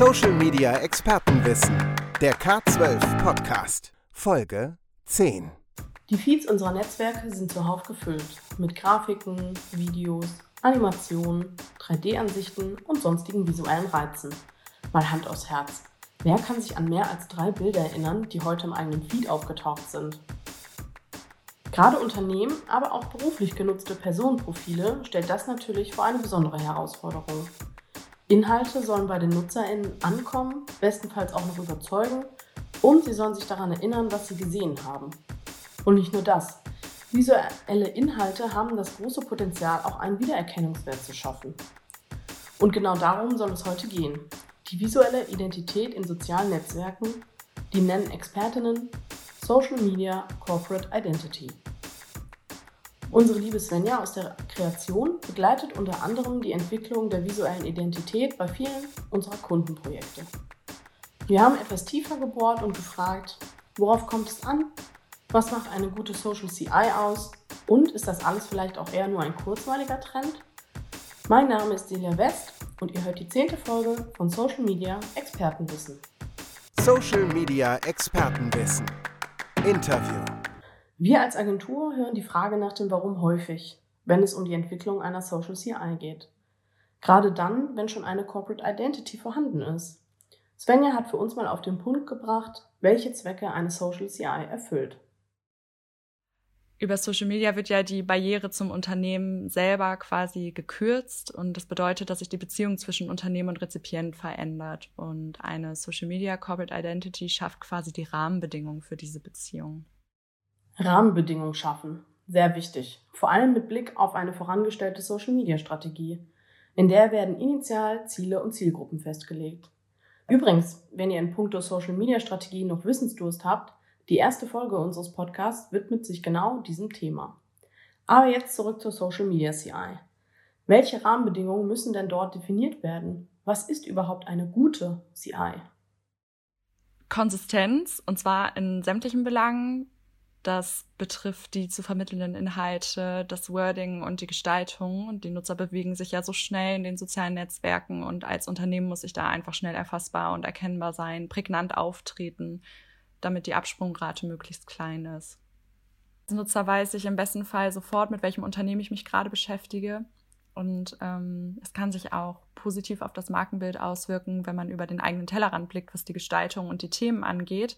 Social Media Expertenwissen. Der K12 Podcast. Folge 10. Die Feeds unserer Netzwerke sind zuhauf gefüllt mit Grafiken, Videos, Animationen, 3D-Ansichten und sonstigen visuellen Reizen. Mal Hand aufs Herz. Wer kann sich an mehr als drei Bilder erinnern, die heute im eigenen Feed aufgetaucht sind? Gerade Unternehmen, aber auch beruflich genutzte Personenprofile stellt das natürlich vor eine besondere Herausforderung. Inhalte sollen bei den NutzerInnen ankommen, bestenfalls auch noch überzeugen und sie sollen sich daran erinnern, was sie gesehen haben. Und nicht nur das. Visuelle Inhalte haben das große Potenzial, auch einen Wiedererkennungswert zu schaffen. Und genau darum soll es heute gehen. Die visuelle Identität in sozialen Netzwerken, die nennen Expertinnen Social Media Corporate Identity. Unsere liebe Svenja aus der Kreation begleitet unter anderem die Entwicklung der visuellen Identität bei vielen unserer Kundenprojekte. Wir haben etwas tiefer gebohrt und gefragt, worauf kommt es an? Was macht eine gute Social CI aus? Und ist das alles vielleicht auch eher nur ein kurzweiliger Trend? Mein Name ist Delia West und ihr hört die zehnte Folge von Social Media Expertenwissen. Social Media Expertenwissen. Interview. Wir als Agentur hören die Frage nach dem Warum häufig, wenn es um die Entwicklung einer Social CI geht. Gerade dann, wenn schon eine Corporate Identity vorhanden ist. Svenja hat für uns mal auf den Punkt gebracht, welche Zwecke eine Social CI erfüllt. Über Social Media wird ja die Barriere zum Unternehmen selber quasi gekürzt und das bedeutet, dass sich die Beziehung zwischen Unternehmen und Rezipient verändert und eine Social Media Corporate Identity schafft quasi die Rahmenbedingungen für diese Beziehung. Rahmenbedingungen schaffen. Sehr wichtig. Vor allem mit Blick auf eine vorangestellte Social-Media-Strategie. In der werden initial Ziele und Zielgruppen festgelegt. Übrigens, wenn ihr in puncto Social-Media-Strategie noch Wissensdurst habt, die erste Folge unseres Podcasts widmet sich genau diesem Thema. Aber jetzt zurück zur Social-Media CI. Welche Rahmenbedingungen müssen denn dort definiert werden? Was ist überhaupt eine gute CI? Konsistenz, und zwar in sämtlichen Belangen, das betrifft die zu vermittelnden Inhalte, das Wording und die Gestaltung. Und die Nutzer bewegen sich ja so schnell in den sozialen Netzwerken und als Unternehmen muss ich da einfach schnell erfassbar und erkennbar sein, prägnant auftreten, damit die Absprungrate möglichst klein ist. Als Nutzer weiß ich im besten Fall sofort, mit welchem Unternehmen ich mich gerade beschäftige. Und ähm, es kann sich auch positiv auf das Markenbild auswirken, wenn man über den eigenen Tellerrand blickt, was die Gestaltung und die Themen angeht.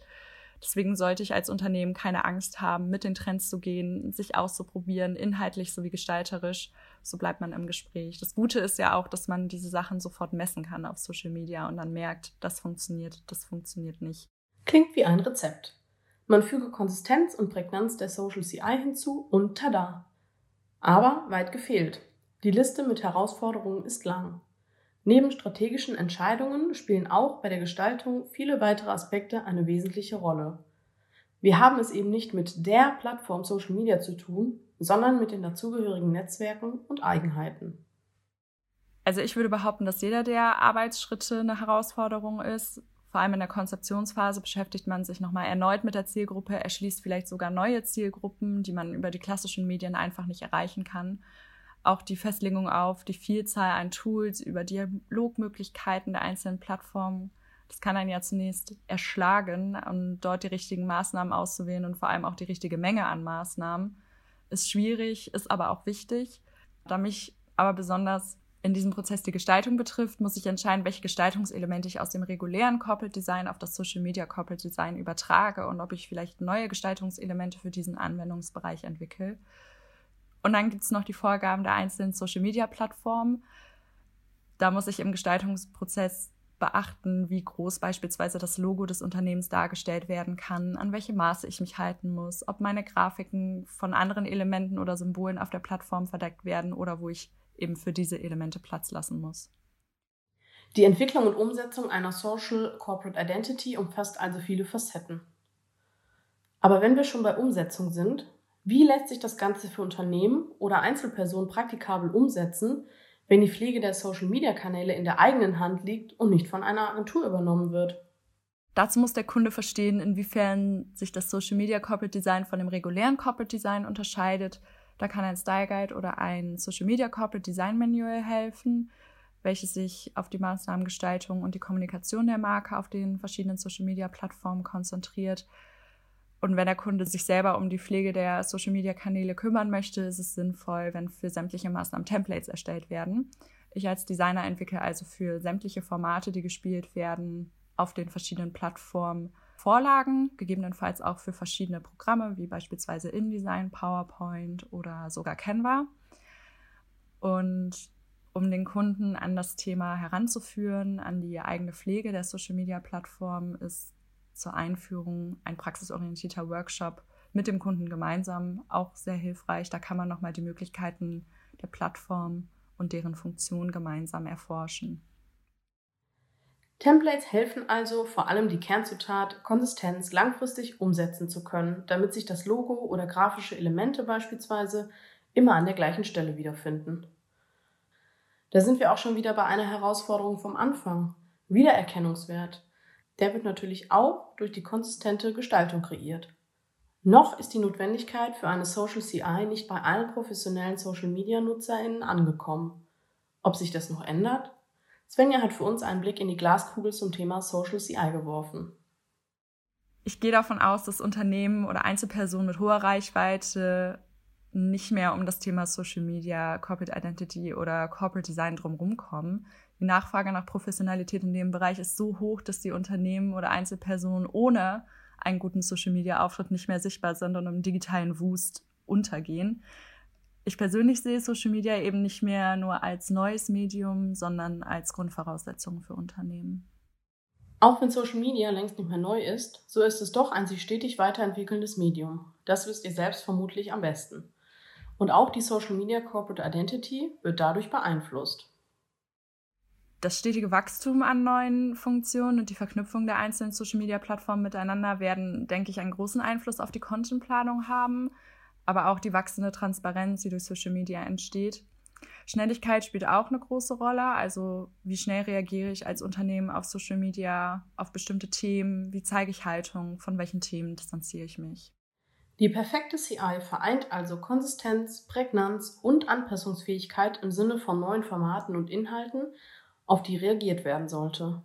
Deswegen sollte ich als Unternehmen keine Angst haben, mit den Trends zu gehen, sich auszuprobieren, inhaltlich sowie gestalterisch. So bleibt man im Gespräch. Das Gute ist ja auch, dass man diese Sachen sofort messen kann auf Social Media und dann merkt, das funktioniert, das funktioniert nicht. Klingt wie ein Rezept. Man füge Konsistenz und Prägnanz der Social CI hinzu und tada! Aber weit gefehlt. Die Liste mit Herausforderungen ist lang. Neben strategischen Entscheidungen spielen auch bei der Gestaltung viele weitere Aspekte eine wesentliche Rolle. Wir haben es eben nicht mit der Plattform Social Media zu tun, sondern mit den dazugehörigen Netzwerken und Eigenheiten. Also ich würde behaupten, dass jeder der Arbeitsschritte eine Herausforderung ist. Vor allem in der Konzeptionsphase beschäftigt man sich nochmal erneut mit der Zielgruppe, erschließt vielleicht sogar neue Zielgruppen, die man über die klassischen Medien einfach nicht erreichen kann auch die Festlegung auf die Vielzahl an Tools über Dialogmöglichkeiten der einzelnen Plattformen. Das kann einen ja zunächst erschlagen, um dort die richtigen Maßnahmen auszuwählen und vor allem auch die richtige Menge an Maßnahmen. Ist schwierig, ist aber auch wichtig. Da mich aber besonders in diesem Prozess die Gestaltung betrifft, muss ich entscheiden, welche Gestaltungselemente ich aus dem regulären Corporate Design auf das Social Media Corporate Design übertrage und ob ich vielleicht neue Gestaltungselemente für diesen Anwendungsbereich entwickle. Und dann gibt es noch die Vorgaben der einzelnen Social-Media-Plattformen. Da muss ich im Gestaltungsprozess beachten, wie groß beispielsweise das Logo des Unternehmens dargestellt werden kann, an welche Maße ich mich halten muss, ob meine Grafiken von anderen Elementen oder Symbolen auf der Plattform verdeckt werden oder wo ich eben für diese Elemente Platz lassen muss. Die Entwicklung und Umsetzung einer Social Corporate Identity umfasst also viele Facetten. Aber wenn wir schon bei Umsetzung sind, wie lässt sich das Ganze für Unternehmen oder Einzelpersonen praktikabel umsetzen, wenn die Pflege der Social-Media-Kanäle in der eigenen Hand liegt und nicht von einer Agentur übernommen wird? Dazu muss der Kunde verstehen, inwiefern sich das Social Media Corporate Design von dem regulären Corporate Design unterscheidet. Da kann ein Style Guide oder ein Social Media Corporate Design Manual helfen. welches sich auf die Maßnahmengestaltung und die Kommunikation der Marke auf den verschiedenen Social-Media-Plattformen konzentriert. Und wenn der Kunde sich selber um die Pflege der Social-Media-Kanäle kümmern möchte, ist es sinnvoll, wenn für sämtliche Maßnahmen Templates erstellt werden. Ich als Designer entwickle also für sämtliche Formate, die gespielt werden, auf den verschiedenen Plattformen Vorlagen, gegebenenfalls auch für verschiedene Programme, wie beispielsweise InDesign, PowerPoint oder sogar Canva. Und um den Kunden an das Thema heranzuführen, an die eigene Pflege der Social-Media-Plattform, ist zur Einführung ein praxisorientierter Workshop mit dem Kunden gemeinsam auch sehr hilfreich. Da kann man nochmal die Möglichkeiten der Plattform und deren Funktion gemeinsam erforschen. Templates helfen also, vor allem die Kernzutat Konsistenz langfristig umsetzen zu können, damit sich das Logo oder grafische Elemente beispielsweise immer an der gleichen Stelle wiederfinden. Da sind wir auch schon wieder bei einer Herausforderung vom Anfang. Wiedererkennungswert. Der wird natürlich auch durch die konsistente Gestaltung kreiert. Noch ist die Notwendigkeit für eine Social CI nicht bei allen professionellen Social Media NutzerInnen angekommen. Ob sich das noch ändert? Svenja hat für uns einen Blick in die Glaskugel zum Thema Social CI geworfen. Ich gehe davon aus, dass Unternehmen oder Einzelpersonen mit hoher Reichweite nicht mehr um das Thema Social Media, Corporate Identity oder Corporate Design drumherum kommen. Die Nachfrage nach Professionalität in dem Bereich ist so hoch, dass die Unternehmen oder Einzelpersonen ohne einen guten Social Media Auftritt nicht mehr sichtbar sind und im digitalen Wust untergehen. Ich persönlich sehe Social Media eben nicht mehr nur als neues Medium, sondern als Grundvoraussetzung für Unternehmen. Auch wenn Social Media längst nicht mehr neu ist, so ist es doch ein sich stetig weiterentwickelndes Medium. Das wisst ihr selbst vermutlich am besten. Und auch die Social Media Corporate Identity wird dadurch beeinflusst. Das stetige Wachstum an neuen Funktionen und die Verknüpfung der einzelnen Social Media Plattformen miteinander werden, denke ich, einen großen Einfluss auf die Contentplanung haben, aber auch die wachsende Transparenz, die durch Social Media entsteht. Schnelligkeit spielt auch eine große Rolle. Also wie schnell reagiere ich als Unternehmen auf Social Media, auf bestimmte Themen, wie zeige ich Haltung, von welchen Themen distanziere ich mich. Die perfekte CI vereint also Konsistenz, Prägnanz und Anpassungsfähigkeit im Sinne von neuen Formaten und Inhalten, auf die reagiert werden sollte.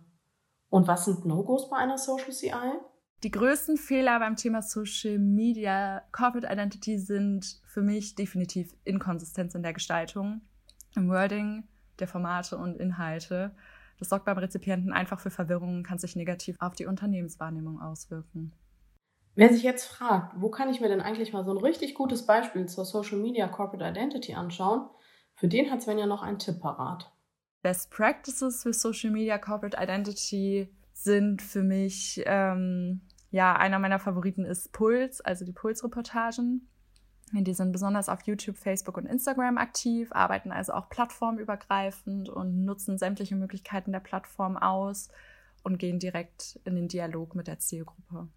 Und was sind No-Gos bei einer Social CI? Die größten Fehler beim Thema Social Media Corporate Identity sind für mich definitiv Inkonsistenz in der Gestaltung, im Wording der Formate und Inhalte. Das sorgt beim Rezipienten einfach für Verwirrung und kann sich negativ auf die Unternehmenswahrnehmung auswirken. Wer sich jetzt fragt, wo kann ich mir denn eigentlich mal so ein richtig gutes Beispiel zur Social Media Corporate Identity anschauen, für den hat Sven ja noch einen Tipp parat. Best Practices für Social Media Corporate Identity sind für mich, ähm, ja, einer meiner Favoriten ist Puls, also die Puls-Reportagen. Die sind besonders auf YouTube, Facebook und Instagram aktiv, arbeiten also auch plattformübergreifend und nutzen sämtliche Möglichkeiten der Plattform aus und gehen direkt in den Dialog mit der Zielgruppe.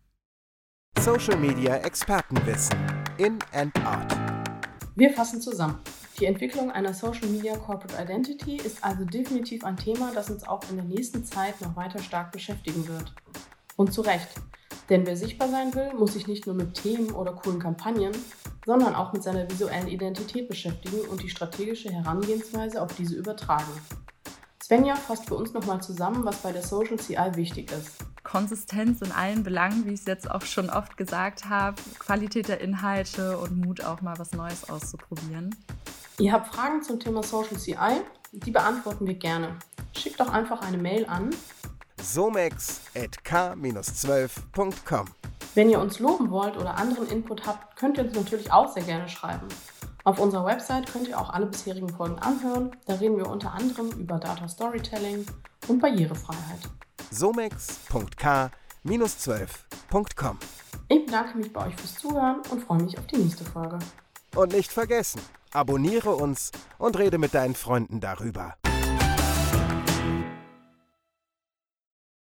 Social Media Expertenwissen in and out. Wir fassen zusammen. Die Entwicklung einer Social Media Corporate Identity ist also definitiv ein Thema, das uns auch in der nächsten Zeit noch weiter stark beschäftigen wird. Und zu Recht. Denn wer sichtbar sein will, muss sich nicht nur mit Themen oder coolen Kampagnen, sondern auch mit seiner visuellen Identität beschäftigen und die strategische Herangehensweise auf diese übertragen. Svenja fasst für uns nochmal zusammen, was bei der Social CI wichtig ist. Konsistenz in allen Belangen, wie ich es jetzt auch schon oft gesagt habe, Qualität der Inhalte und Mut auch mal was Neues auszuprobieren. Ihr habt Fragen zum Thema Social CI? Die beantworten wir gerne. Schickt doch einfach eine Mail an somex.k-12.com. Wenn ihr uns loben wollt oder anderen Input habt, könnt ihr uns natürlich auch sehr gerne schreiben. Auf unserer Website könnt ihr auch alle bisherigen Folgen anhören. Da reden wir unter anderem über Data Storytelling und Barrierefreiheit. somex.k-12.com. Ich bedanke mich bei euch fürs Zuhören und freue mich auf die nächste Folge. Und nicht vergessen, abonniere uns und rede mit deinen Freunden darüber.